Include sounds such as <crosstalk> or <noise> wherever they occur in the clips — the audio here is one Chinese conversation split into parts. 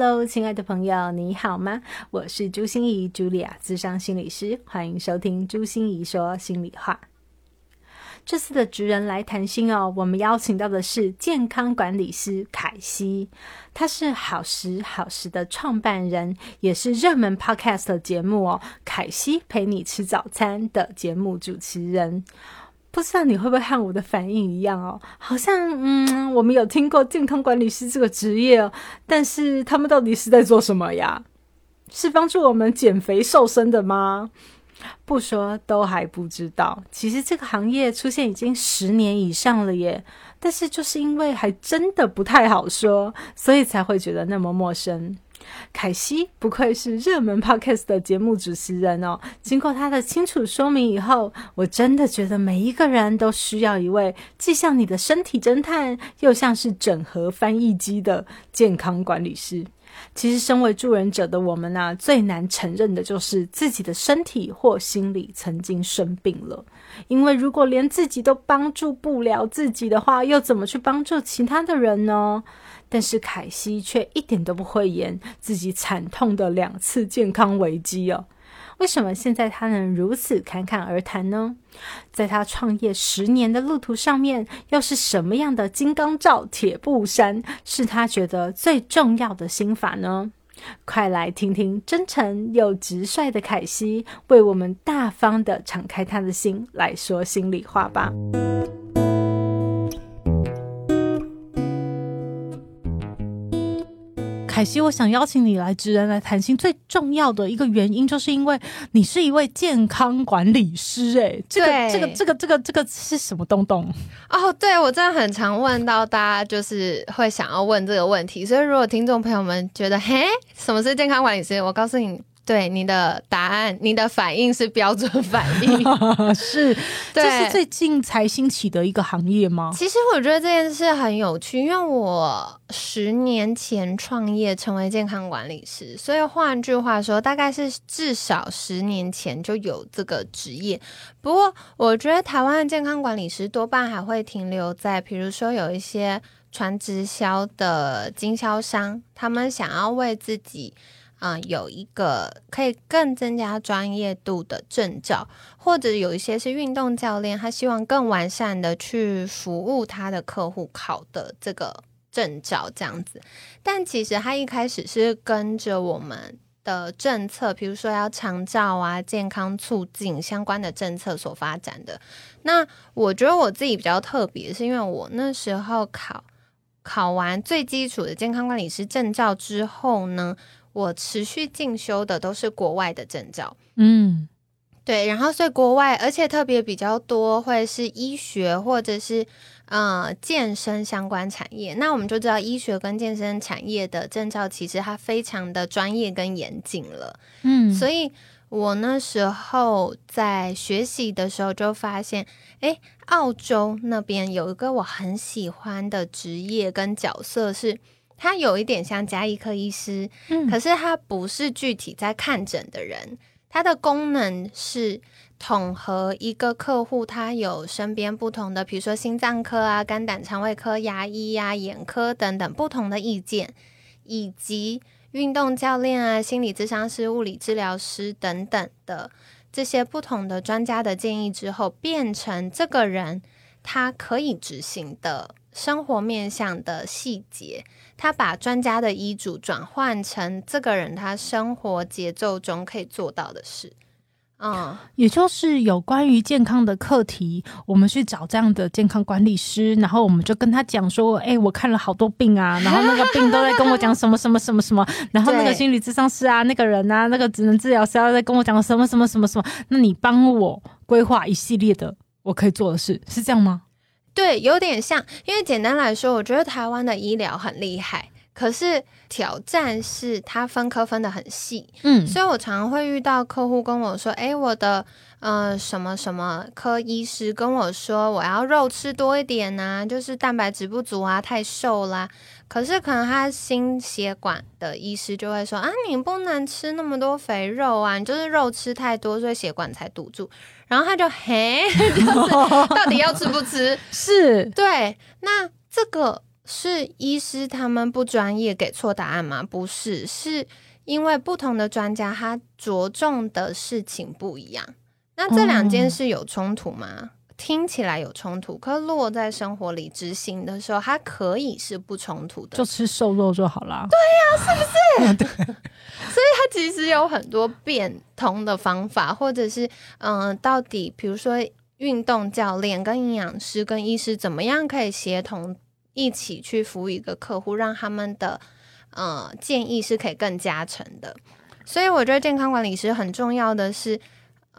Hello，亲爱的朋友，你好吗？我是朱心怡，茱莉亚，智商心理师，欢迎收听朱心怡说心里话。这次的职人来谈心哦，我们邀请到的是健康管理师凯西，他是好时好时的创办人，也是热门 Podcast 节目哦《凯西陪你吃早餐》的节目主持人。不知道你会不会和我的反应一样哦？好像嗯，我们有听过健康管理师这个职业哦，但是他们到底是在做什么呀？是帮助我们减肥瘦身的吗？不说都还不知道。其实这个行业出现已经十年以上了耶，但是就是因为还真的不太好说，所以才会觉得那么陌生。凯西不愧是热门 podcast 的节目主持人哦。经过他的清楚说明以后，我真的觉得每一个人都需要一位既像你的身体侦探，又像是整合翻译机的健康管理师。其实，身为助人者的我们呢，最难承认的就是自己的身体或心理曾经生病了。因为如果连自己都帮助不了自己的话，又怎么去帮助其他的人呢？但是凯西却一点都不会演自己惨痛的两次健康危机哦。为什么现在他能如此侃侃而谈呢？在他创业十年的路途上面，又是什么样的金刚罩、铁布衫是他觉得最重要的心法呢？快来听听真诚又直率的凯西为我们大方的敞开他的心来说心里话吧。凯西，我想邀请你来职人来谈心，最重要的一个原因，就是因为你是一位健康管理师。哎，这个、这个、这个、这个、这个是什么东东？哦，对我真的很常问到大家，就是会想要问这个问题。所以，如果听众朋友们觉得，嘿，什么是健康管理师？我告诉你。对你的答案，你的反应是标准反应，<laughs> 是，<laughs> 这是最近才兴起的一个行业吗？其实我觉得这件事很有趣，因为我十年前创业成为健康管理师，所以换句话说，大概是至少十年前就有这个职业。不过，我觉得台湾的健康管理师多半还会停留在，比如说有一些传直销的经销商，他们想要为自己。啊，有一个可以更增加专业度的证照，或者有一些是运动教练，他希望更完善的去服务他的客户考的这个证照这样子。但其实他一开始是跟着我们的政策，比如说要长照啊、健康促进相关的政策所发展的。那我觉得我自己比较特别，是因为我那时候考考完最基础的健康管理师证照之后呢。我持续进修的都是国外的证照，嗯，对，然后所以国外，而且特别比较多会是医学或者是呃健身相关产业。那我们就知道医学跟健身产业的证照其实它非常的专业跟严谨了，嗯，所以我那时候在学习的时候就发现，哎，澳洲那边有一个我很喜欢的职业跟角色是。他有一点像加医科医师，嗯，可是他不是具体在看诊的人，他的功能是统合一个客户，他有身边不同的，比如说心脏科啊、肝胆肠胃科、牙医呀、眼科等等不同的意见，以及运动教练啊、心理咨商师、物理治疗师等等的这些不同的专家的建议之后，变成这个人他可以执行的生活面向的细节。他把专家的医嘱转换成这个人他生活节奏中可以做到的事，嗯，也就是有关于健康的课题，我们去找这样的健康管理师，然后我们就跟他讲说，哎，我看了好多病啊，然后那个病都在跟我讲什么什么什么什么，然后那个心理咨商师啊，那个人啊，那个职能治疗师啊在跟我讲什么什么什么什么，那你帮我规划一系列的我可以做的事，是这样吗？对，有点像，因为简单来说，我觉得台湾的医疗很厉害，可是挑战是它分科分的很细，嗯所以我常常会遇到客户跟我说：“诶，我的呃什么什么科医师跟我说我要肉吃多一点呐、就是蛋白质不足啊，太瘦啦。”可是可能他心血管的医师就会说：“啊，你不能吃那么多肥肉啊，你就是肉吃太多，所以血管才堵住。”然后他就嘿，<laughs> 就是到底要吃不吃？<laughs> 是对，那这个是医师他们不专业给错答案吗？不是，是因为不同的专家他着重的事情不一样。那这两件事有冲突吗？听起来有冲突，可落在生活里执行的时候，它可以是不冲突的。就吃瘦肉就好啦。<laughs> 它其实有很多变通的方法，或者是嗯、呃到底比如说运动教练跟营养师跟医师怎么样可以协同一起去服务一个客户，让他们的呃建议是可以更加成的。所以我觉得健康管理师很重要的是，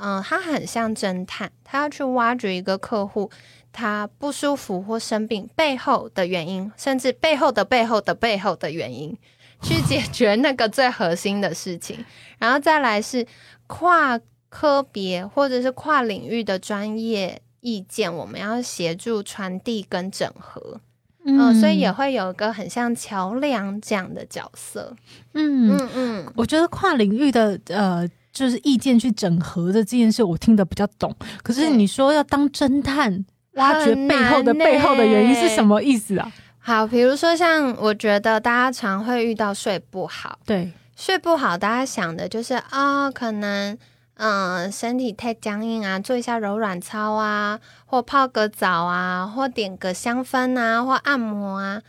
嗯、他很像侦探，他要去挖掘一个客户他不舒服或生病背后的原因，甚至背后的背后的背后的原因。去解决 <laughs> 那个最核心的事情，然后再来是跨科别或者是跨领域的专业意见，我们要协助传递跟整合。嗯、所以也会有一个很像桥梁这样的角色。嗯，嗯嗯，我觉得跨领域的呃，就是意见去整合的这件事，我听得比较懂。可是你说要当侦探，挖掘很背后的难背后的原因是欸什么意思啊？好，比如说像我觉得大家常会遇到睡不好，对，睡不好，大家想的就是啊、可能嗯、呃身体太僵硬啊，做一下柔软操啊，或泡个澡啊，或点个香氛啊，或按摩啊。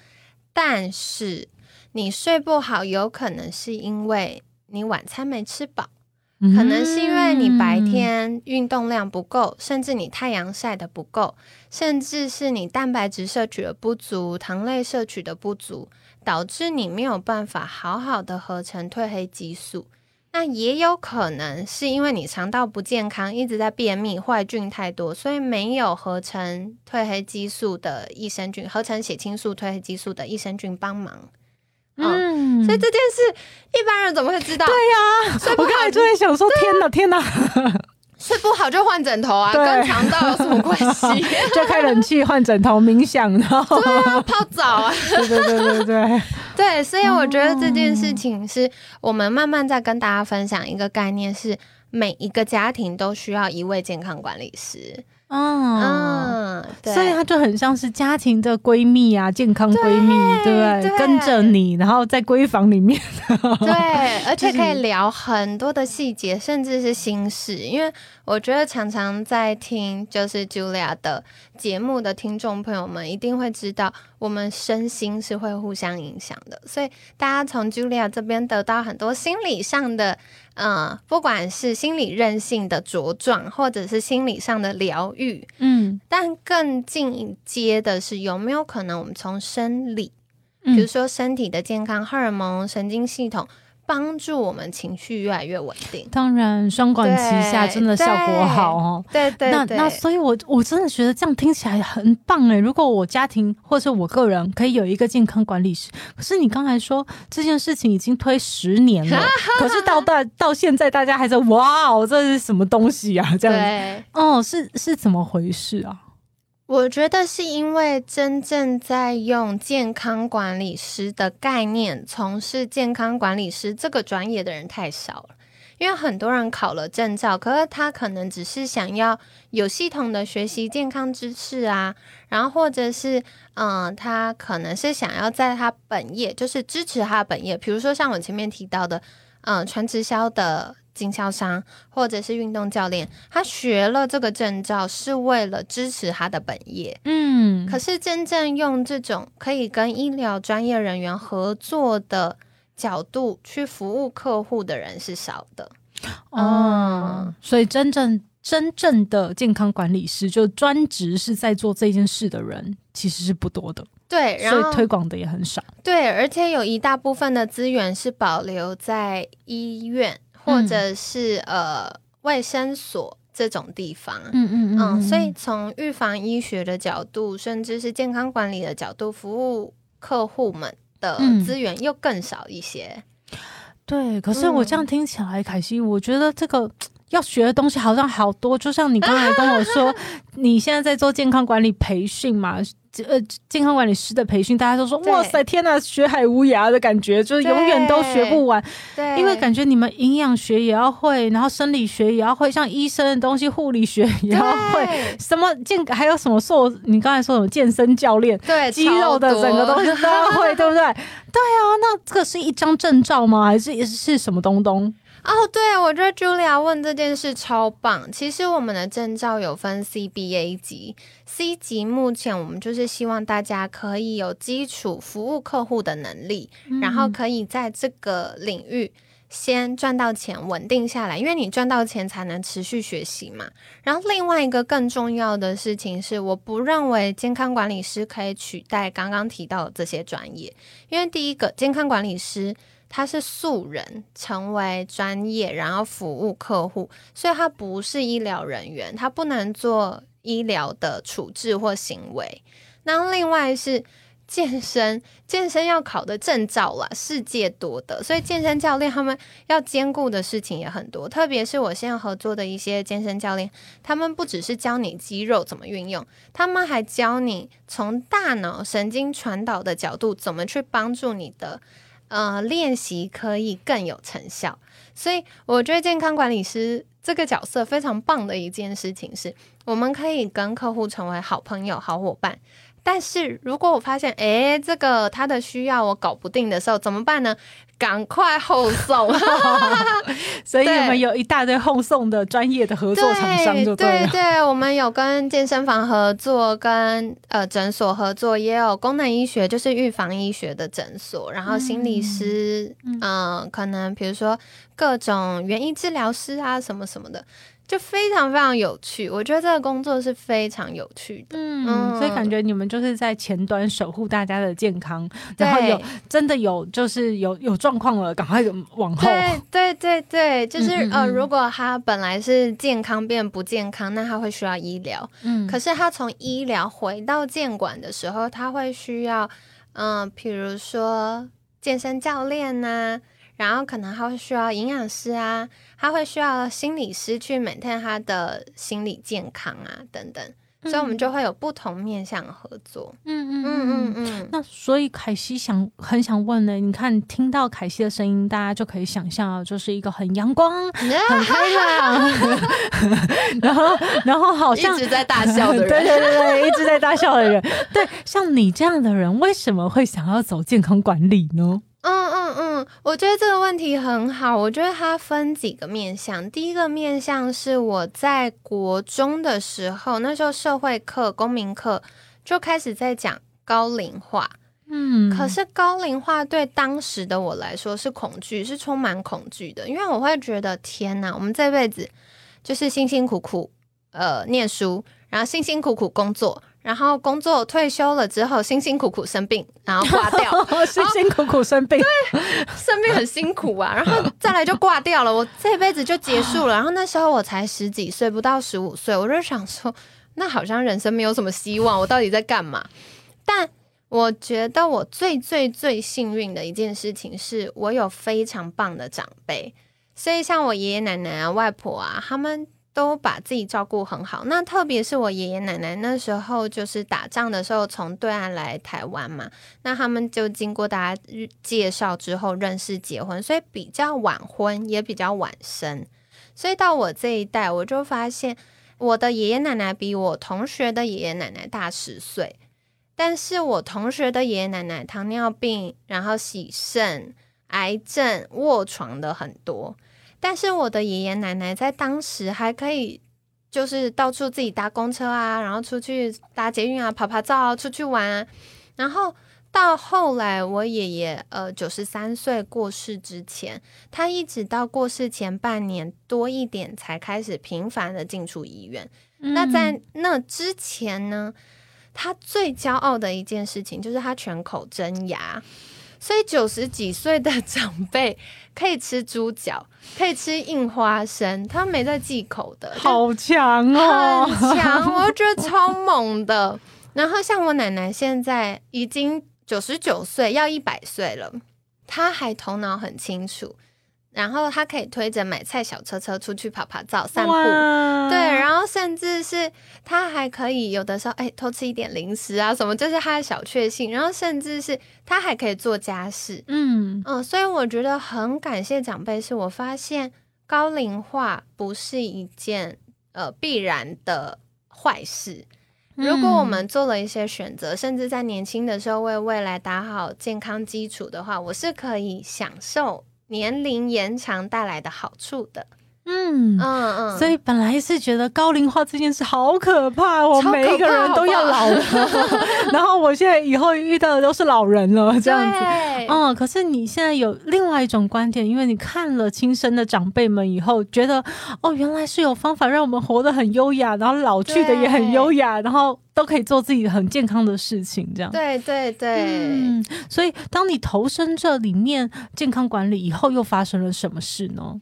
但是你睡不好，有可能是因为你晚餐没吃饱，可能是因为你白天运动量不够，甚至你太阳晒的不够，甚至是你蛋白质摄取的不足、糖类摄取的不足，导致你没有办法好好的合成褪黑激素。那也有可能是因为你肠道不健康，一直在便秘，坏菌太多，所以没有合成褪黑激素的益生菌，合成血清素、褪黑激素的益生菌帮忙。嗯，嗯，所以这件事一般人怎么会知道？对呀、睡不好我刚才就在想说，天哪，天哪，睡不好就换枕头啊，跟肠道有什么关系？<laughs> 就开冷气、换枕头、冥想，然后。对啊，泡澡啊，对对对对对，<laughs> 对，所以我觉得这件事情是我们慢慢在跟大家分享一个概念，是每一个家庭都需要一位健康管理师。嗯。嗯，对，所以她就很像是家庭的闺蜜啊，健康闺蜜，对不对？对跟着你，然后在闺房里面，对，<laughs> 而且可以聊很多的细节，甚至是心事。因为我觉得常常在听就是 Julia 的节目的听众朋友们，一定会知道我们身心是会互相影响的。所以大家从 Julia 这边得到很多心理上的，呃，不管是心理韧性的茁壮，或者是心理上的疗愈，嗯，但更进阶的是，有没有可能我们从生理，嗯。比如说身体的健康、荷尔蒙、神经系统，帮助我们情绪越来越稳定？当然双管齐下，真的效果好哦。对对对，那那，所以我，我真的觉得这样听起来很棒哎！如果我家庭或者我个人可以有一个健康管理师，可是你刚才说这件事情已经推十年了，可是到大到现在大家还在哇哦，这是什么东西啊？这样子，哦，是是怎么回事啊？我觉得是因为真正在用健康管理师的概念从事健康管理师这个专业的人太少了。因为很多人考了证照，可是他可能只是想要有系统的学习健康知识啊，然后或者是嗯、他可能是想要在他本业，就是支持他本业，比如说像我前面提到的，嗯、传直销的经销商或者是运动教练，他学了这个证照是为了支持他的本业。嗯，可是真正用这种可以跟医疗专业人员合作的角度去服务客户的人是少的。哦，所以真正真正的健康管理师，就专职是在做这件事的人，其实是不多的，对，然后所以推广的也很少。对，而且有一大部分的资源是保留在医院或者是、呃卫生所这种地方。嗯嗯嗯，所以从预防医学的角度，甚至是健康管理的角度，服务客户们的资源又更少一些。对，可是我这样听起来，凯西，我觉得这个要学的东西好像好多。就像你刚才跟我说，<laughs> 你现在在做健康管理培训嘛？呃，健康管理师的培训，大家都说哇塞，天哪，学海无涯的感觉，就是永远都学不完。对，因为感觉你们营养学也要会，然后生理学也要会，像医生的东西，护理学也要会，什么健还有什么瘦？你刚才说什么健身教练？对，肌肉的整个东西都要会，对不对？对啊，那这个是一张证照吗？还是是什么东东？哦，对，我觉得 Julia 问这件事超棒。其实我们的证照有分 CBA 级，C 级目前我们就是希望大家可以有基础服务客户的能力，然后可以在这个领域先赚到钱，稳定下来。因为你赚到钱才能持续学习嘛。然后另外一个更重要的事情是，我不认为健康管理师可以取代刚刚提到的这些专业，因为第一个健康管理师。他是素人，成为专业，然后服务客户，所以他不是医疗人员，他不能做医疗的处置或行为。那另外是健身，健身要考的证照啦，世界多的，所以健身教练他们要兼顾的事情也很多。特别是我现在合作的一些健身教练，他们不只是教你肌肉怎么运用，他们还教你从大脑神经传导的角度，怎么去帮助你的。呃，练习可以更有成效，所以我觉得健康管理师这个角色非常棒的一件事情是，我们可以跟客户成为好朋友、好伙伴。但是如果我发现，诶，这个他的需要我搞不定的时候，怎么办呢？赶快后送，<laughs> 所以我们有一大堆后送的专业的合作厂商，就对对，我们有跟健身房合作，跟呃诊所合作，也有功能医学，就是预防医学的诊所，然后心理师，嗯，可能比如说各种园艺治疗师啊，什么什么的。就非常非常有趣，我觉得这个工作是非常有趣的，嗯，所以感觉你们就是在前端守护大家的健康，然后有真的有就是有有状况了，赶快往后。对对对对，就是呃，如果他本来是健康变不健康，那他会需要医疗，嗯，可是他从医疗回到健管的时候，他会需要，嗯，比如说健身教练呐。然后可能他会需要营养师啊，他会需要心理师去 maintain 他的心理健康啊，等等，所以我们就会有不同面向合作。嗯嗯嗯嗯嗯。那所以凯西想很想问呢，你看听到凯西的声音，大家就可以想象啊，就是一个很阳光、<laughs> 很开朗，<laughs> 然后然后好像一直在大笑的人，<laughs> 对对对对，一直在大笑的人。对，像你这样的人，为什么会想要走健康管理呢？嗯嗯嗯，我觉得这个问题很好。我觉得它分几个面向。第一个面向是我在国中的时候，那时候社会课、公民课就开始在讲高龄化。嗯，可是高龄化对当时的我来说是恐惧，是充满恐惧的，因为我会觉得天哪，我们这辈子就是辛辛苦苦呃念书，然后辛辛苦苦工作。然后工作退休了之后，辛辛苦苦生病，然后挂掉，<laughs> 辛辛苦苦生病，对，生病很辛苦啊，然后再来就挂掉了，我这辈子就结束了。然后那时候我才十几岁，不到十五岁，我就想说，那好像人生没有什么希望，我到底在干嘛？但我觉得我最最最幸运的一件事情是，我有非常棒的长辈，所以像我爷爷奶奶啊、外婆啊，他们。都把自己照顾很好，那特别是我爷爷奶奶那时候，就是打仗的时候从对岸来台湾嘛，那他们就经过大家介绍之后认识结婚，所以比较晚婚，也比较晚生。所以到我这一代，我就发现我的爷爷奶奶比我同学的爷爷奶奶大十岁，但是我同学的爷爷奶奶糖尿病，然后洗肾、癌症、卧床的很多。但是我的爷爷奶奶在当时还可以，就是到处自己搭公车啊，然后出去搭捷运啊，拍拍照啊，出去玩。啊。然后到后来，我爷爷呃九十三岁过世之前，他一直到过世前半年多一点才开始频繁的进出医院。那在那之前呢，他最骄傲的一件事情就是他全口真牙。所以九十几岁的长辈可以吃猪脚，可以吃硬花生，他没在忌口的，<laughs> 好强哦，很强，<laughs> 我觉得超猛的。然后像我奶奶现在已经九十九岁要一百岁了，她还头脑很清楚。然后他可以推着买菜小车车出去跑跑照、散步，对，然后甚至是他还可以有的时候哎偷吃一点零食啊什么，这是他的小确幸。然后甚至是他还可以做家事，嗯嗯，所以我觉得很感谢长辈，是我发现高龄化不是一件呃必然的坏事。如果我们做了一些选择，甚至在年轻的时候为未来打好健康基础的话，我是可以享受。年龄延长带来的好处的，嗯嗯嗯，所以本来是觉得高龄化这件事好可怕，我每一个人都要老了，<laughs> 然后我现在以后遇到的都是老人了，这样子，嗯，可是你现在有另外一种观点，因为你看了亲生的长辈们以后，觉得哦，原来是有方法让我们活得很优雅，然后老去的也很优雅，然后。都可以做自己很健康的事情，这样对对对。嗯，所以当你投身这里面健康管理以后，又发生了什么事呢？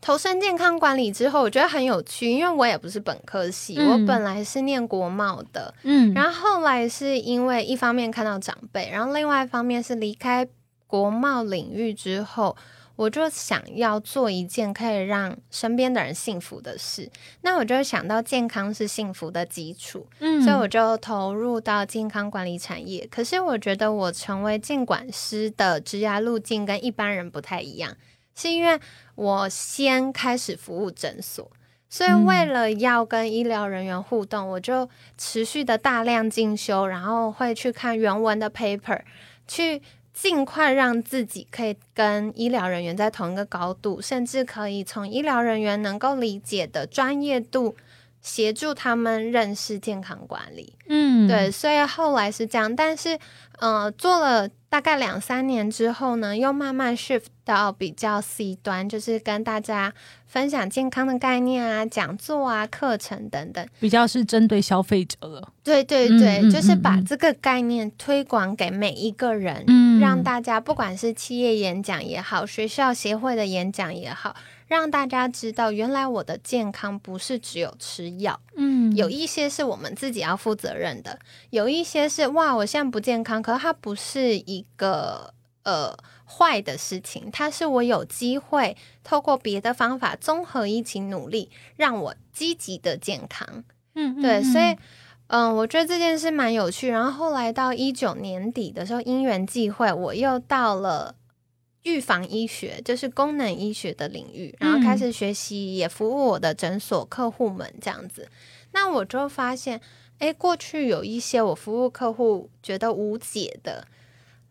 投身健康管理之后，我觉得很有趣，因为我也不是本科系，我本来是念国贸的，嗯，然后后来是因为一方面看到长辈，然后另外一方面是离开国贸领域之后。我就想要做一件可以让身边的人幸福的事，那我就想到健康是幸福的基础，嗯，所以我就投入到健康管理产业。可是我觉得我成为监管师的职涯路径跟一般人不太一样，是因为我先开始服务诊所，所以为了要跟医疗人员互动，我就持续的大量进修，然后会去看原文的 paper，去。尽快让自己可以跟医疗人员在同一个高度，甚至可以从医疗人员能够理解的专业度协助他们认识健康管理。嗯，对，所以后来是这样，但是呃，做了大概两三年之后呢，又慢慢 shift 到比较 C 端，就是跟大家。分享健康的概念啊，讲座啊，课程等等，比较是针对消费者了。对对对，就是把这个概念推广给每一个人，让大家不管是企业演讲也好，学校协会的演讲也好，让大家知道，原来我的健康不是只有吃药，嗯，有一些是我们自己要负责任的，有一些是哇，我现在不健康，可是它不是一个呃。坏的事情，它是我有机会透过别的方法综合一起努力，让我积极的健康。嗯，对，所以，嗯，我觉得这件事蛮有趣。然后后来到一九年底的时候，因缘际会，我又到了预防医学，就是功能医学的领域，然后开始学习，也服务我的诊所客户们这样子。那我就发现，哎，过去有一些我服务客户觉得无解的。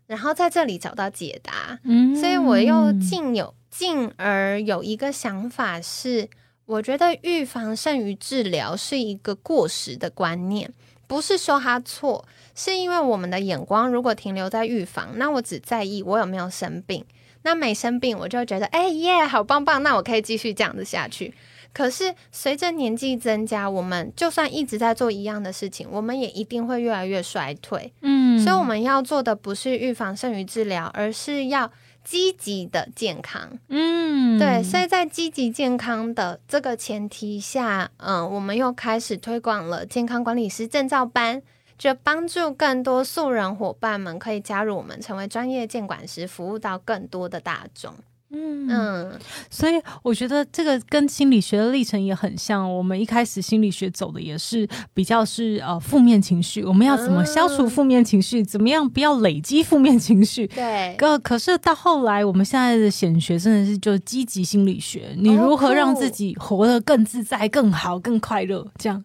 然后在这里找到解答，所以我又进有进而有一个想法是，我觉得预防胜于治疗是一个过时的观念，不是说它错，是因为我们的眼光如果停留在预防，那我只在意我有没有生病，那没生病我就觉得哎耶好棒棒，那我可以继续这样子下去。可是随着年纪增加，我们就算一直在做一样的事情，我们也一定会越来越衰退。嗯，所以我们要做的不是预防胜于治疗，而是要积极的健康。嗯，对。所以在积极健康的这个前提下，嗯，我们又开始推广了健康管理师证照班，就帮助更多素人伙伴们可以加入我们，成为专业监管师，服务到更多的大众。嗯所以我觉得这个跟心理学的历程也很像。我们一开始心理学走的也是比较是呃负面情绪，我们要怎么消除负面情绪，怎么样不要累积负面情绪。对，可可是到后来，我们现在的显学真的是就积极心理学，你如何让自己活得更自在、更好、更快乐，这样。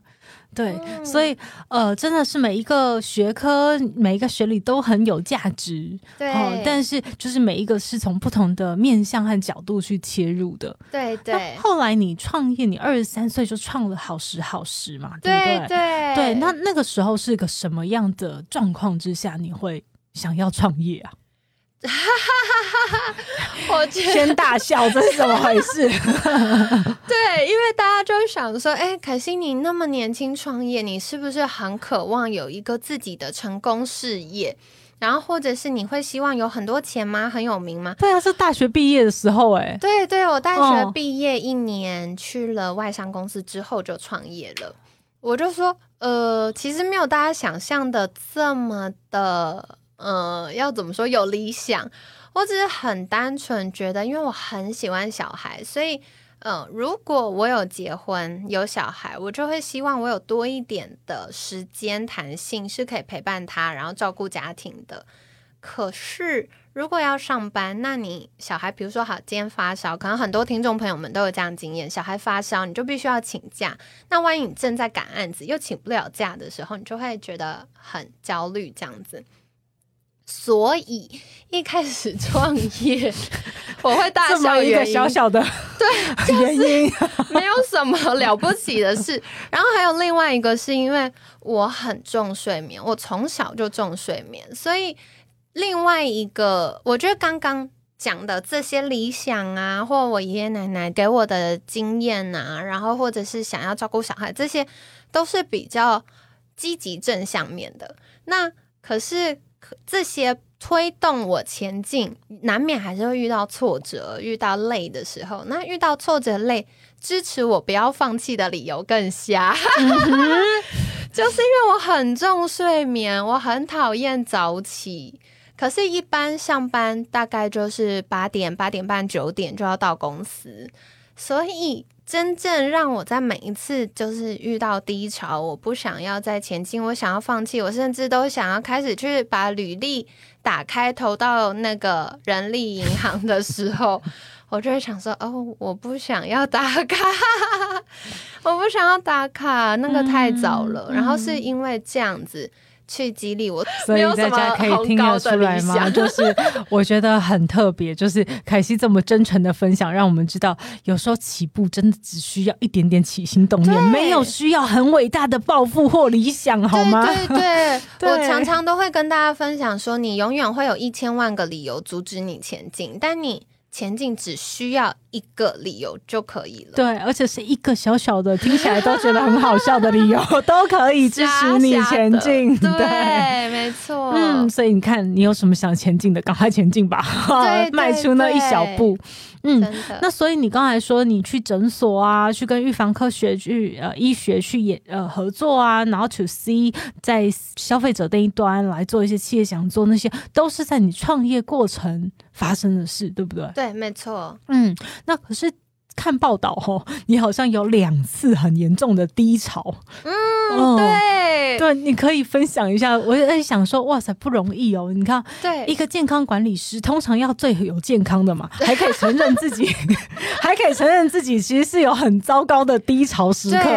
对，所以呃，真的是每一个学科、每一个学理都很有价值。对，但是就是每一个是从不同的面向和角度去切入的。对对。后来你创业，你二十三岁就创了好时好时嘛，对不对？对对。那那个时候是个什么样的状况之下，你会想要创业啊？哈哈哈哈哈！我先大笑，这是怎么回事？<laughs> 对，因为大家就想说，哎，可惜你那么年轻创业，你是不是很渴望有一个自己的成功事业？然后，或者是你会希望有很多钱吗？很有名吗？对啊，是大学毕业的时候，哎，对对，我大学毕业一年去了外商公司之后就创业了。我就说，呃，其实没有大家想象的这么的。呃，要怎么说有理想，我只是很单纯觉得，因为我很喜欢小孩，所以。嗯，如果我有结婚有小孩，我就会希望我有多一点的时间弹性，是可以陪伴他，然后照顾家庭的。可是如果要上班，那你小孩，比如说好，今天发烧，可能很多听众朋友们都有这样经验，小孩发烧，你就必须要请假。那万一你正在赶案子，又请不了假的时候，你就会觉得很焦虑，这样子。所以一开始创业，我会大笑一个小小的对 <laughs> 原因，没有什么了不起的事。然后还有另外一个，是因为我很重睡眠，我从小就重睡眠，所以另外一个，我觉得刚刚讲的这些理想啊，或我爷爷奶奶给我的经验啊，然后或者是想要照顾小孩，这些都是比较积极正向面的。那可是。这些推动我前进，难免还是会遇到挫折、遇到累的时候。那遇到挫折、累，支持我不要放弃的理由更瞎，<laughs> 就是因为我很重睡眠，我很讨厌早起。可是，一般上班大概就是八点、八点半、九点就要到公司，所以。真正让我在每一次就是遇到低潮，我不想要再前进，我想要放弃，我甚至都想要开始去把履历打开投到那个人力银行的时候，我就会想说：哦，我不想要打卡，我不想要打卡，那个太早了。然后是因为这样子。去激励我，所以大家可以听得出来吗？<laughs> 就是我觉得很特别，就是凯西这么真诚的分享，让我们知道有时候起步真的只需要一点点起心动念，没有需要很伟大的抱负或理想，好吗？对对，<laughs> 我常常都会跟大家分享说，你永远会有一千万个理由阻止你前进，但你。前进只需要一个理由就可以了，对，而且是一个小小的，听起来都觉得很好笑的理由，<laughs> 都可以支持你前进。对，没错。嗯，所以你看，你有什么想前进的，赶快前进吧，迈出那一小步。嗯，那所以你刚才说你去诊所啊，去跟预防科学去呃医学去也呃合作啊，然后 to C 在消费者那一端来做一些企业想做那些，都是在你创业过程发生的事，对不对？对，没错。嗯，那可是。看报道哦，你好像有两次很严重的低潮。嗯，对对，你可以分享一下。我在想说，哇塞，不容易哦。你看，对一个健康管理师，通常要最有健康的嘛，<laughs> 还可以承认自己，<laughs> 还可以承认自己其实是有很糟糕的低潮时刻。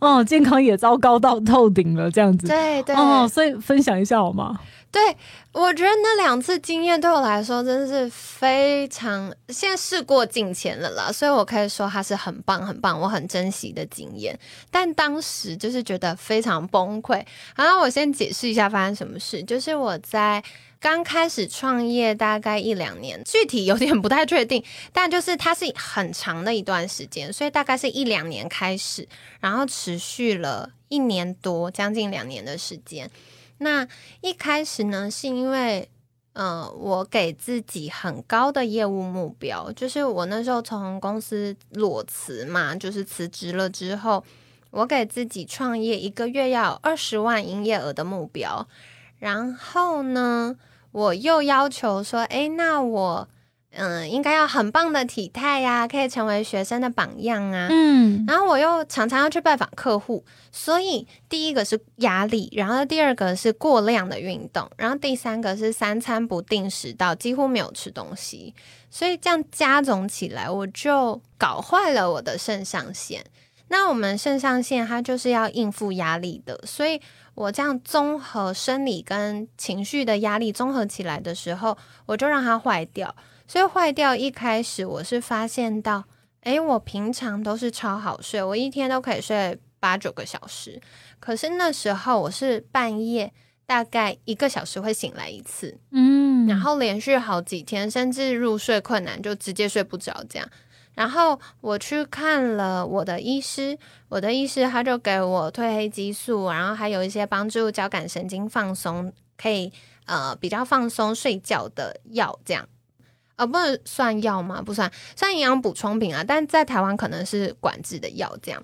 哦，健康也糟糕到透顶了，这样子。对对哦，所以分享一下好吗？对，我觉得那两次经验对我来说真的是非常，现在事过境迁了啦，所以我可以说它是很棒很棒，我很珍惜的经验。但当时就是觉得非常崩溃。好，我先解释一下发生什么事，就是我在刚开始创业大概一两年，具体有点不太确定，但就是它是很长的一段时间，所以大概是一两年开始，然后持续了一年多，将近两年的时间。那一开始呢，是因为，嗯，我给自己很高的业务目标，就是我那时候从公司裸辞嘛，就是辞职了之后，我给自己创业一个月要二十万营业额的目标，然后呢，我又要求说，哎，那我。嗯，应该要很棒的体态呀，可以成为学生的榜样啊。嗯，然后我又常常要去拜访客户，所以第一个是压力，然后第二个是过量的运动，然后第三个是三餐不定时到几乎没有吃东西，所以这样加总起来，我就搞坏了我的肾上腺。那我们肾上腺它就是要应付压力的，所以我这样综合生理跟情绪的压力综合起来的时候，我就让它坏掉。所以坏掉一开始，我是发现到，诶，我平常都是超好睡，我一天都可以睡八九个小时。可是那时候我是半夜大概一个小时会醒来一次，嗯，然后连续好几天，甚至入睡困难，就直接睡不着这样。然后我去看了我的医师，我的医师他就给我褪黑激素，然后还有一些帮助交感神经放松，可以呃比较放松睡觉的药这样。啊，不能算药吗？不算，算营养补充品啊。但在台湾可能是管制的药这样。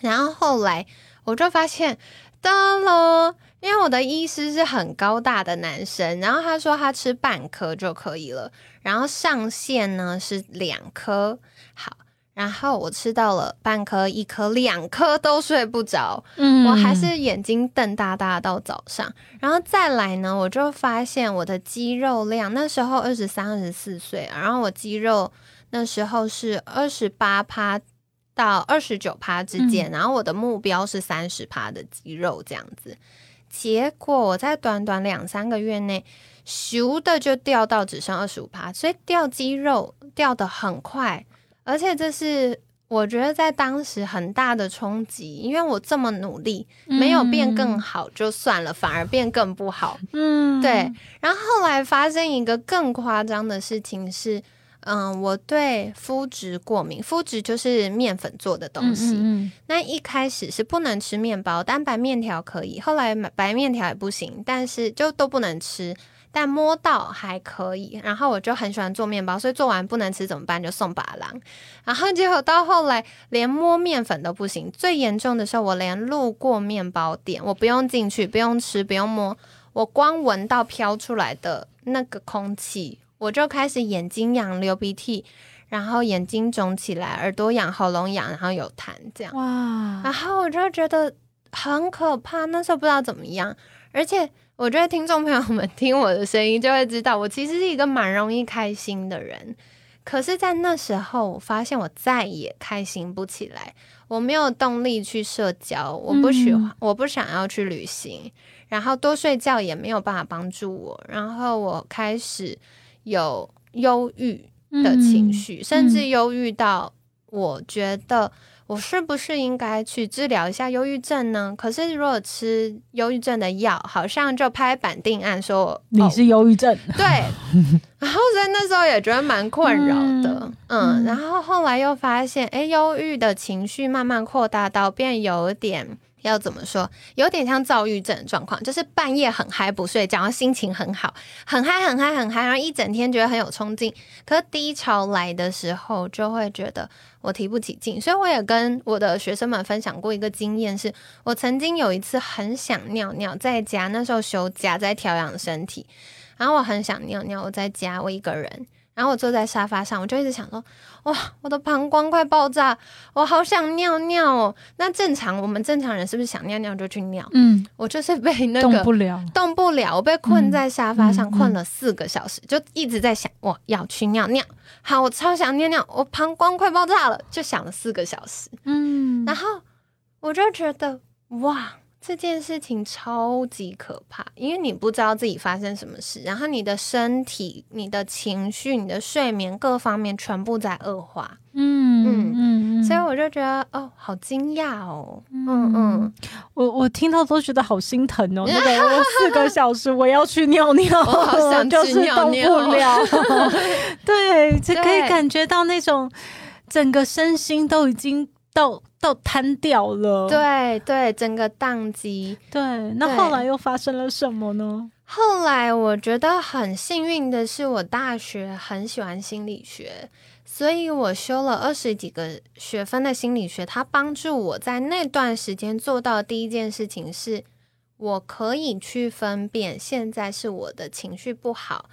然后后来我就发现，得了，因为我的医师是很高大的男生，然后他说他吃半颗就可以了，然后上限呢是两颗。好，然后我吃到了半颗、一颗、两颗都睡不着，嗯我还是眼睛瞪大大到早上。然后再来呢，我就发现我的肌肉量那时候二十三、二十四岁，然后我肌肉那时候是二十八趴到二十九趴之间，然后我的目标是三十趴的肌肉这样子。结果我在短短两三个月内，咻的就掉到只剩二十五趴，所以掉肌肉掉的很快，而且这是我觉得在当时很大的冲击，因为我这么努力，没有变更好就算了，反而变更不好。嗯对，然后后来发生一个更夸张的事情是，嗯，我对麸质过敏，麸质就是面粉做的东西。嗯那一开始是不能吃面包，但白面条可以，后来买白面条也不行，但是就都不能吃。但摸到还可以，然后我就很喜欢做面包，所以做完不能吃怎么办？就送把郎。然后结果到后来连摸面粉都不行，最严重的时候我连路过面包店，我不用进去，不用吃，不用摸，我光闻到飘出来的那个空气，我就开始眼睛痒、流鼻涕，然后眼睛肿起来，耳朵痒、喉咙痒，然后有痰这样。哇，然后我就觉得很可怕，那时候不知道怎么样，而且我觉得听众朋友们听我的声音就会知道，我其实是一个蛮容易开心的人。可是，在那时候，我发现我再也开心不起来，我没有动力去社交，我不喜欢，嗯我不想要去旅行，然后多睡觉也没有办法帮助我，然后我开始有忧郁的情绪，甚至忧郁到我觉得我是不是应该去治疗一下忧郁症呢？可是如果吃忧郁症的药，好像就拍板定案说你是忧郁症，对，<laughs> 然后所以那时候也觉得蛮困扰的，嗯嗯然后后来又发现，哎，忧郁的情绪慢慢扩大到变有点。要怎么说？有点像躁郁症的状况，就是半夜很嗨不睡觉，然后心情很好，很嗨很嗨很嗨，然后一整天觉得很有冲劲。可是低潮来的时候，就会觉得我提不起劲。所以我也跟我的学生们分享过一个经验是，我曾经有一次很想尿尿，在家那时候休假，在调养身体，然后我很想尿尿，我在家我一个人，然后我坐在沙发上，我就一直想说，哇，我的膀胱快爆炸，我好想尿尿哦。那正常我们正常人是不是想尿尿就去尿？嗯，我就是被那动个不了，动不了，我被困在沙发上，困了四个小时，就一直在想我要去尿尿。好，我超想尿尿，我膀胱快爆炸了，就想了四个小时。嗯，然后我就觉得哇，这件事情超级可怕，因为你不知道自己发生什么事，然后你的身体、你的情绪、你的睡眠各方面全部在恶化，嗯嗯嗯，所以我就觉得哦，好惊讶哦，嗯嗯，我我听到都觉得好心疼哦。那个我四个 <laughs> 小时我要去尿尿，我好想去就是动尿尿不了。<laughs> 对，就可以感觉到那种整个身心都已经到到瘫掉了。对对，整个宕机。对，那后来又发生了什么呢？后来我觉得很幸运的是，我大学很喜欢心理学，所以我修了二十几个学分的心理学。它帮助我在那段时间做到第一件事情是，我可以去分辨现在是我的情绪不好，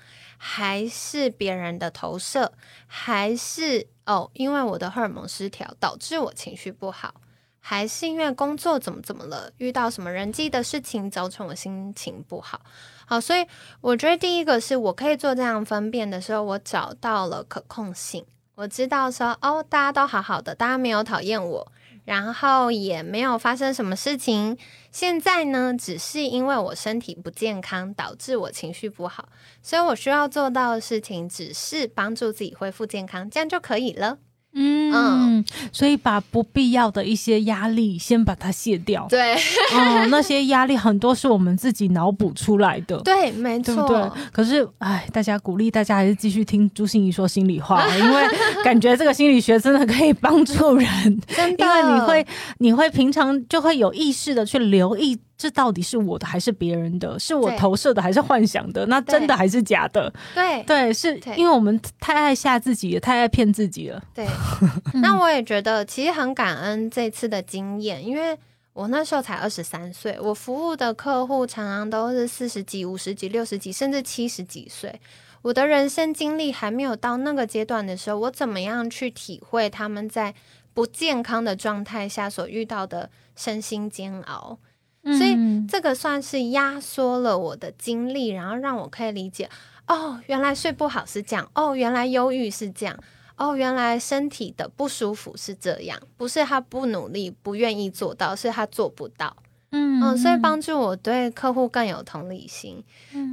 还是别人的投射，还是哦，因为我的荷尔蒙失调导致我情绪不好。还是因为工作怎么怎么了，遇到什么人际的事情造成我心情不好。好，所以我觉得第一个是我可以做这样分辨的时候，我找到了可控性。我知道说，哦，大家都好好的，大家没有讨厌我，然后也没有发生什么事情。现在呢，只是因为我身体不健康，导致我情绪不好，所以我需要做到的事情只是帮助自己恢复健康，这样就可以了。嗯，所以把不必要的一些压力先把它卸掉。对，哦，那些压力很多是我们自己脑补出来的。对，没错，对不对？可是，哎，大家鼓励大家还是继续听朱心怡说心里话，因为感觉这个心理学真的可以帮助人，<laughs> 真的，因为你会，你会平常就会有意识的去留意，这到底是我的还是别人的，是我投射的还是幻想的，那真的还是假的？对对，是因为我们太爱吓自己也，太爱骗自己了。对，<laughs> <laughs> 那我也觉得其实很感恩这次的经验，因为我那时候才二十三岁，我服务的客户常常都是四十几、五十几、六十几，甚至七十几岁。我的人生经历还没有到那个阶段的时候，我怎么样去体会他们在不健康的状态下所遇到的身心煎熬？所以这个算是压缩了我的经历，然后让我可以理解哦，原来睡不好是这样，哦，原来忧郁是这样，哦，原来身体的不舒服是这样，不是他不努力、不愿意做到，是他做不到。嗯嗯，所以帮助我对客户更有同理心。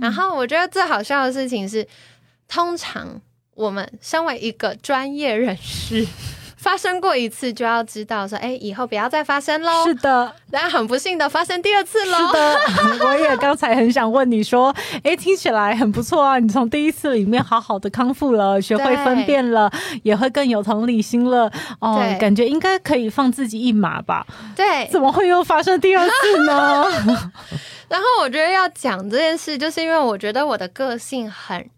然后我觉得最好笑的事情是，通常我们身为一个专业人士。发生过一次就要知道说，哎，以后不要再发生喽。是的，然后很不幸的发生第二次喽。是的，<laughs> 我也刚才很想问你说，哎，听起来很不错啊，你从第一次里面好好的康复了，学会分辨了，也会更有同理心了。哦，感觉应该可以放自己一马吧？对，怎么会又发生第二次呢？<laughs> 然后我觉得要讲这件事，就是因为我觉得我的个性很。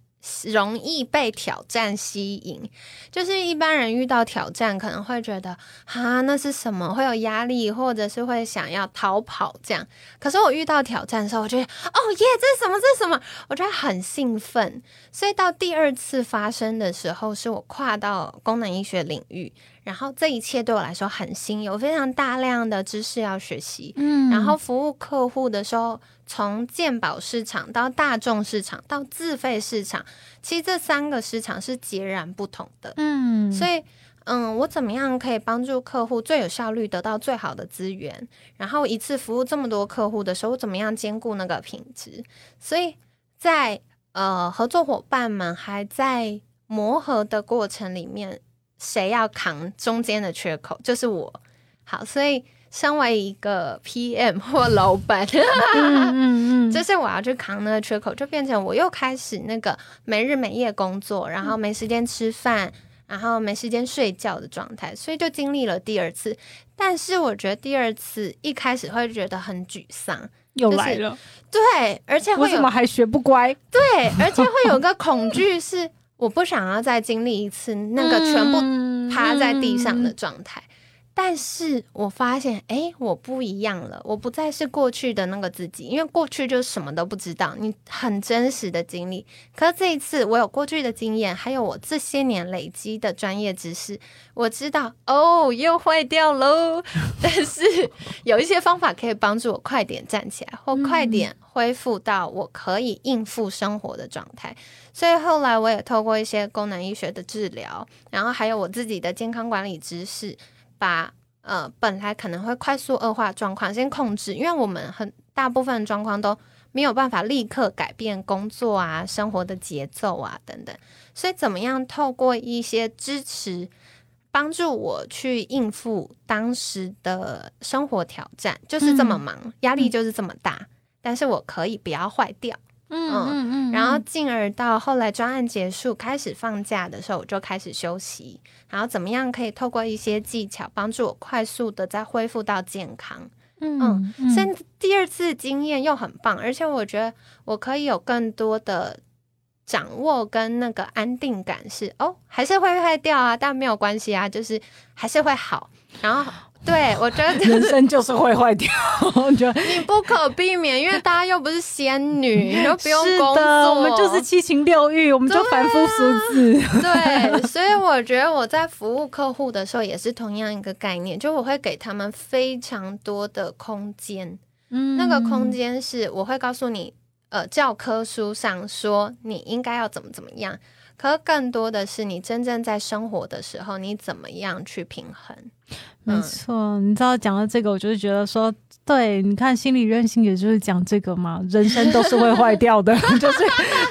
容易被挑战吸引，就是一般人遇到挑战可能会觉得啊，那是什么？会有压力，或者是会想要逃跑这样。可是我遇到挑战的时候，我觉得哦耶，这是什么？这是什么？我觉得很兴奋。所以到第二次发生的时候，是我跨到功能医学领域，然后这一切对我来说很新，有非常大量的知识要学习。嗯，然后服务客户的时候。从鉴宝市场到大众市场到自费市场，其实这三个市场是截然不同的。嗯，所以，嗯，我怎么样可以帮助客户最有效率得到最好的资源？然后一次服务这么多客户的时候，我怎么样兼顾那个品质？所以在呃合作伙伴们还在磨合的过程里面，谁要扛中间的缺口？就是我。好，所以。身为一个 PM 或 <laughs> 老板，嗯嗯嗯，就是我要去扛那个缺口，就变成我又开始那个没日没夜工作，然后没时间吃饭，然后没时间睡觉的状态，所以就经历了第二次。但是我觉得第二次一开始会觉得很沮丧，又来了，对，而且为什么还学不乖？<laughs> 对，而且会有个恐惧，是我不想要再经历一次那个全部趴在地上的状态。但是我发现，哎，我不一样了，我不再是过去的那个自己，因为过去就什么都不知道，你很真实的经历。可是这一次，我有过去的经验，还有我这些年累积的专业知识，我知道，哦，又坏掉喽。但是有一些方法可以帮助我快点站起来，或快点恢复到我可以应付生活的状态。所以后来我也透过一些功能医学的治疗，然后还有我自己的健康管理知识。把呃本来可能会快速恶化状况先控制，因为我们很大部分状况都没有办法立刻改变工作啊、生活的节奏啊等等，所以怎么样透过一些支持，帮助我去应付当时的生活挑战，就是这么忙，压力就是这么大，但是我可以不要坏掉。嗯嗯嗯，然后进而到后来专案结束开始放假的时候，我就开始休息。然后怎么样可以透过一些技巧帮助我快速的再恢复到健康？嗯嗯，所以第二次经验又很棒，而且我觉得我可以有更多的掌握跟那个安定感，是哦，还是会坏掉啊，但没有关系啊，就是还是会好。然后。对，我觉得人生就是会坏掉，我觉得你不可避免，因为大家又不是仙女，<laughs> 又不用工作，我们就是七情六欲，我们就凡夫俗子。对，<laughs> 所以我觉得我在服务客户的时候也是同样一个概念，就我会给他们非常多的空间，嗯，那个空间是我会告诉你，呃，教科书上说你应该要怎么怎么样。可更多的是你真正在生活的时候，你怎么样去平衡？没错，你知道讲到这个，我就是觉得说，对，你看心理韧性，也就是讲这个嘛，<laughs> 人生都是会坏掉的，<laughs> 就是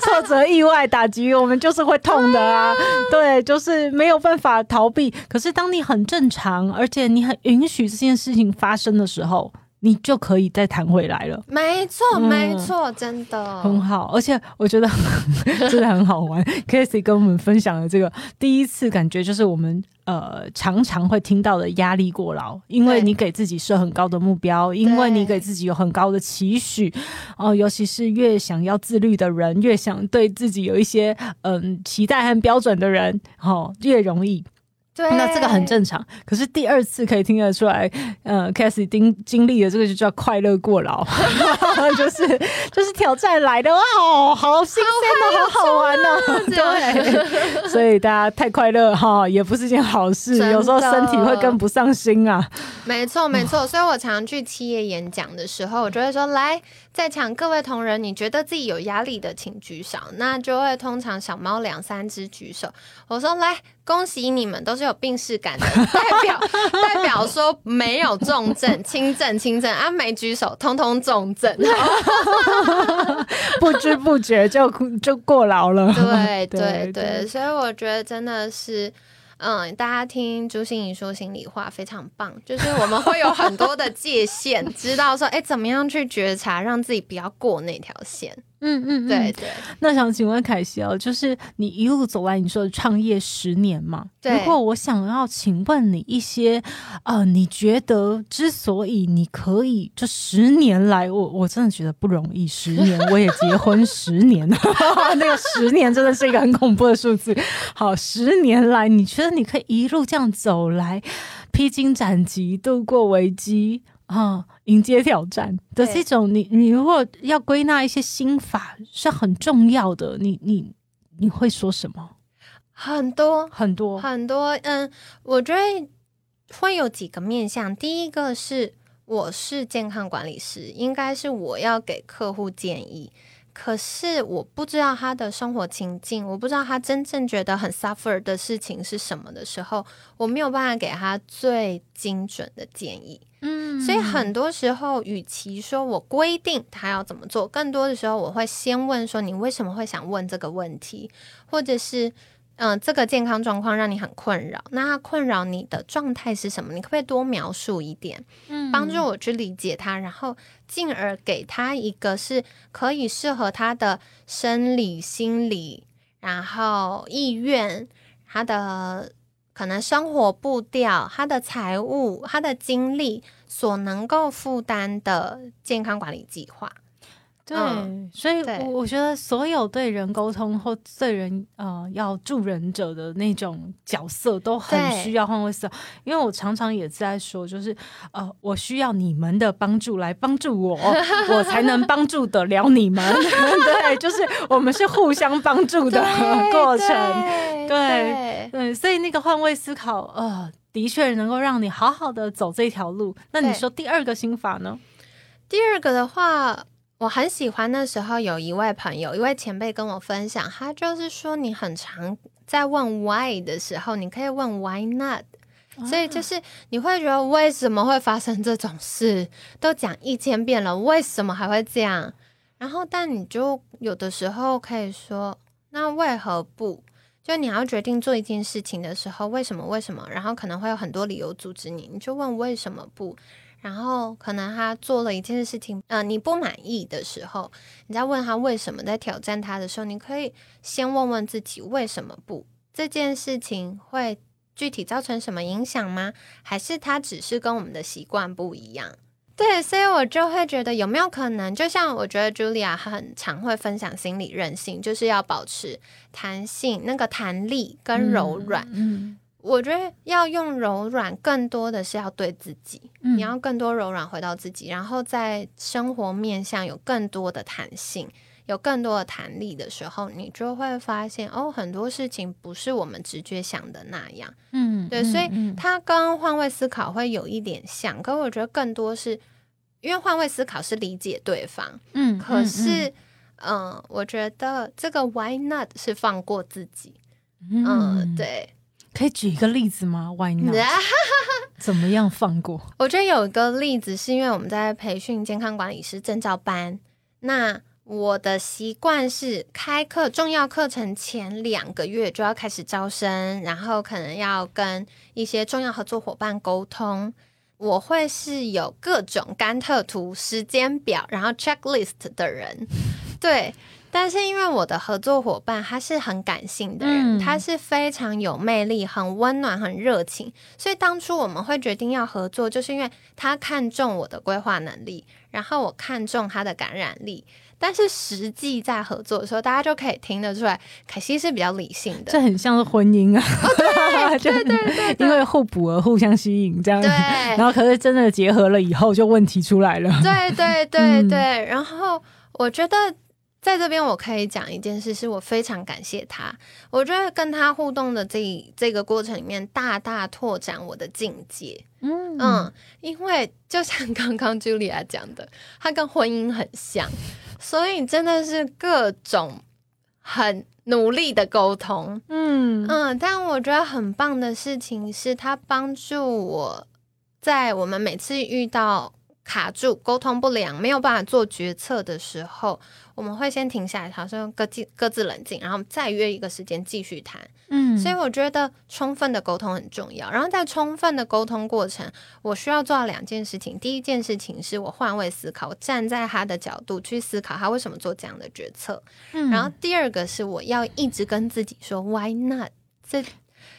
挫折、意外打击，我们就是会痛的啊，对，就是没有办法逃避。可是当你很正常，而且你很允许这件事情发生的时候。你就可以再弹回来了，没错，没错，真的很好，而且我觉得 <laughs> 真的很好玩。<laughs> Casey 跟我们分享的这个第一次感觉，就是我们呃常常会听到的压力过劳，因为你给自己设很高的目标，因为你给自己有很高的期许，哦，尤其是越想要自律的人，越想对自己有一些嗯期待和标准的人，哦，越容易。对，那这个很正常。可是第二次可以听得出来，呃 c a s s i e 经经历的这个就叫快乐过劳，<laughs> 就是就是挑战来的哦，好新鲜哦，好好玩哦，对，所以大家太快乐哈，也不是件好事，有时候身体会跟不上心啊。没错，没错。所以我常去企业演讲的时候，我就会说，来，在场各位同仁，你觉得自己有压力的，请举手。那就会通常小猫两三只举手。我说，来，恭喜你们都是。有病逝感的代表，<laughs> 代表说没有重症、轻症、轻症啊，没举手，通通重症，<laughs> 不知不觉就就过劳了。对对对，所以我觉得真的是，嗯，大家听朱心怡说心里话非常棒，就是我们会有很多的界限，知道说，哎，怎么样去觉察，让自己不要过那条线。嗯嗯，对对。那想请问凯西哦，就是你一路走来，你说创业十年嘛？对。如果我想要请问你一些，呃，你觉得之所以你可以这十年来，我我真的觉得不容易。十年，我也结婚十年了，那个十年真的是一个很恐怖的数字。好，十年来，你觉得你可以一路这样走来，披荆斩棘，度过危机啊？迎接挑战的这种，你你如果要归纳一些心法是很重要的，你你你会说什么？很多很多很多，嗯，我觉得会有几个面向。第一个是我是健康管理师，应该是我要给客户建议。可是我不知道他的生活情境，我不知道他真正觉得很 suffer 的事情是什么的时候，我没有办法给他最精准的建议。嗯，所以很多时候，与其说我规定他要怎么做，更多的时候我会先问说：你为什么会想问这个问题，或者是。嗯，这个健康状况让你很困扰，那它困扰你的状态是什么？你可不可以多描述一点，嗯，帮助我去理解它，然后进而给他一个是可以适合他的生理、心理，然后意愿，他的可能生活步调、他的财务、他的精力所能够负担的健康管理计划。对，所以，我我觉得所有对人沟通或对人呃要助人者的那种角色，都很需要换位思考。因为我常常也在说，就是呃，我需要你们的帮助来帮助我，我才能帮助得了你们。<laughs> 对，就是我们是互相帮助的过程。对对，所以那个换位思考，呃，的确能够让你好好的走这条路。那你说第二个心法呢？第二个的话。我很喜欢那时候有一位朋友，一位前辈跟我分享，他就是说，你很常在问 why 的时候，你可以问 why not，所以就是你会觉得为什么会发生这种事，都讲一千遍了，为什么还会这样？然后，但你就有的时候可以说，那为何不？就你要决定做一件事情的时候，为什么？为什么？然后可能会有很多理由阻止你，你就问为什么不？然后可能他做了一件事情，呃，你不满意的时候，你在问他为什么，在挑战他的时候，你可以先问问自己为什么不？这件事情会具体造成什么影响吗？还是他只是跟我们的习惯不一样？对，所以我就会觉得有没有可能，就像我觉得 Julia 很常会分享心理韧性，就是要保持弹性，那个弹力跟柔软。嗯。我觉得要用柔软，更多的是要对自己，你要更多柔软回到自己，然后在生活面向有更多的弹性，有更多的弹力的时候，你就会发现哦，很多事情不是我们直觉想的那样。嗯，对，所以它跟换位思考会有一点像，可我觉得更多是因为换位思考是理解对方，嗯，可是，嗯，我觉得这个 why not 是放过自己，嗯，对。可以举一个例子吗？Why not？<laughs> 怎么样放过？我觉得有一个例子是因为我们在培训健康管理师证照班，那我的习惯是开课重要课程前两个月就要开始招生，然后可能要跟一些重要合作伙伴沟通，我会是有各种甘特图、时间表，然后 checklist 的人，对。但是因为我的合作伙伴他是很感性的人，他是非常有魅力、很温暖、很热情，所以当初我们会决定要合作，就是因为他看中我的规划能力，然后我看中他的感染力。但是实际在合作的时候，大家就可以听得出来，凯西是比较理性的。这很像是婚姻啊，对 <laughs> 对对对，因为互补而互相吸引这样。对，<laughs> 然后可是真的结合了以后，就问题出来了。对对对 <laughs> 对，然后我觉得。在这边，我可以讲一件事，是我非常感谢他。我觉得跟他互动的这这个过程里面，大大拓展我的境界。嗯嗯，因为就像刚刚 Julia 讲的，他跟婚姻很像，所以真的是各种很努力的沟通。嗯嗯，但我觉得很棒的事情是他帮助我在我们每次遇到卡住、沟通不良、没有办法做决策的时候。我们会先停下来，好像各自各自冷静，然后再约一个时间继续谈。嗯，所以我觉得充分的沟通很重要。然后在充分的沟通过程，我需要做到两件事情。第一件事情是我换位思考，站在他的角度去思考他为什么做这样的决策。嗯，然后第二个是我要一直跟自己说 “Why not？” 这。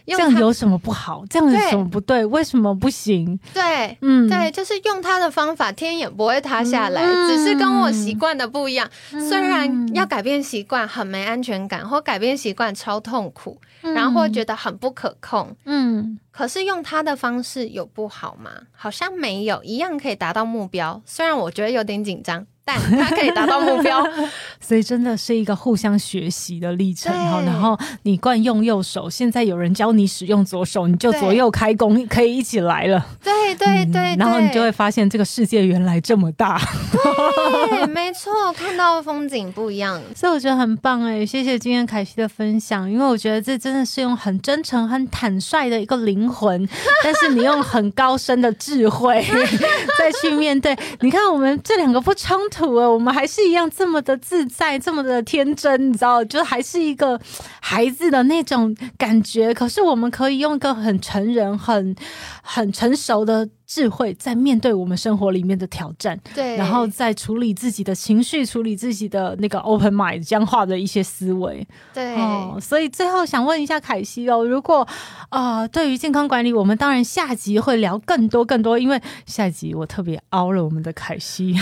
这样有什么不好？这样有什么不对？为什么不行？对，嗯，对，就是用他的方法，天也不会塌下来，只是跟我习惯的不一样。虽然要改变习惯很没安全感，或改变习惯超痛苦，然后会觉得很不可控，嗯，可是用他的方式有不好吗？好像没有，一样可以达到目标。虽然我觉得有点紧张。但 <laughs> 它可以达到目标，<laughs> 所以真的是一个互相学习的历程。然后你惯用右手，现在有人教你使用左手，你就左右开弓，可以一起来了。对对对，然后你就会发现这个世界原来这么大。对，<laughs> 没错，看到风景不一样，所以我觉得很棒哎！谢谢今天凯西的分享，因为我觉得这真的是用很真诚、很坦率的一个灵魂，但是你用很高深的智慧再去面对。你看，我们这两个不冲。土啊，我们还是一样这么的自在，这么的天真，你知道，就还是一个孩子的那种感觉。可是我们可以用一个很成人、很很成熟的。智慧在面对我们生活里面的挑战，对，然后在处理自己的情绪，处理自己的那个 open mind 僵化的一些思维，对。哦所以最后想问一下凯西哦，如果啊，对于健康管理，我们当然下集会聊更多更多，因为下集我特别凹了我们的凯西 <laughs>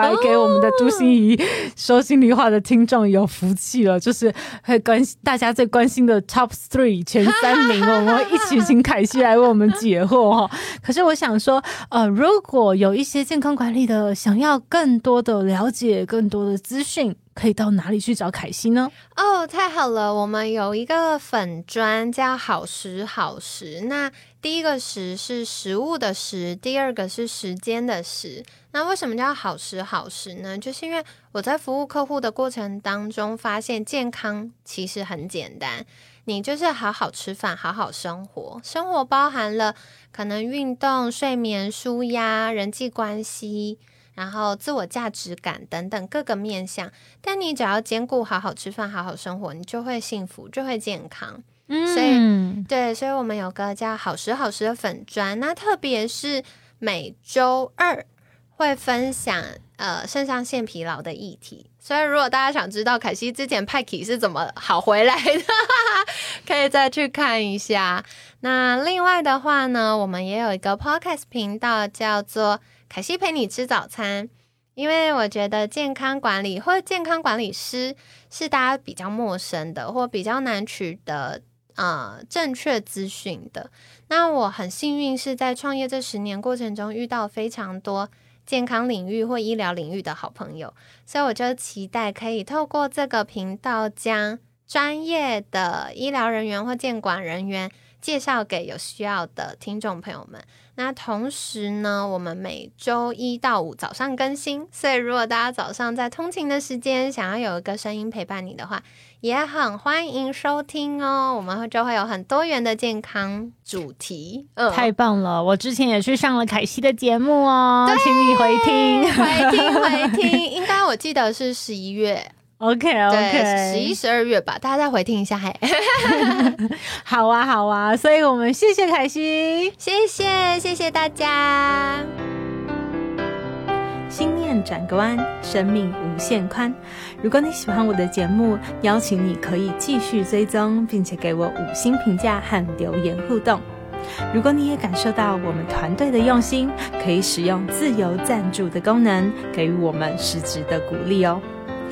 来给我们的朱心怡说心里话的听众有福气了，就是会关大家最关心的 top three 前三名，<laughs> 我们一起请凯西来为我们解惑哈。可是我想说。呃，如果有一些健康管理的，想要更多的了解、更多的资讯，可以到哪里去找凯西呢？哦，太好了，我们有一个粉砖叫“好食好食”。那第一个“食”是食物的“食”，第二个是时间的“时”。那为什么叫“好食好食”呢？就是因为我在服务客户的过程当中，发现健康其实很简单。你就是好好吃饭，好好生活。生活包含了可能运动、睡眠、舒压、人际关系，然后自我价值感等等各个面向。但你只要兼顾好好吃饭、好好生活，你就会幸福，就会健康。嗯，所以对，所以我们有个叫“好食好食”的粉砖，那特别是每周二会分享。呃，肾上腺疲劳的议题，所以如果大家想知道凯西之前派 k 是怎么好回来的，<laughs> 可以再去看一下。那另外的话呢，我们也有一个 podcast 频道，叫做凯西陪你吃早餐。因为我觉得健康管理或健康管理师是大家比较陌生的，或比较难取得呃正确资讯的。那我很幸运是在创业这十年过程中遇到非常多。健康领域或医疗领域的好朋友，所以我就期待可以透过这个频道，将专业的医疗人员或监管人员介绍给有需要的听众朋友们。那同时呢，我们每周一到五早上更新，所以如果大家早上在通勤的时间想要有一个声音陪伴你的话，也很欢迎收听哦。我们就会有很多元的健康主题，嗯，<laughs> 太棒了！我之前也去上了凯西的节目哦，请你回听，回听，回听。应该我记得是十一月。OK，OK，十一、十二月吧，大家再回听一下。嘿，<laughs> <laughs> 好啊，好啊，所以我们谢谢凯西，谢谢，谢谢大家。心念转个弯，生命无限宽。如果你喜欢我的节目，邀请你可以继续追踪，并且给我五星评价和留言互动。如果你也感受到我们团队的用心，可以使用自由赞助的功能，给予我们实质的鼓励哦。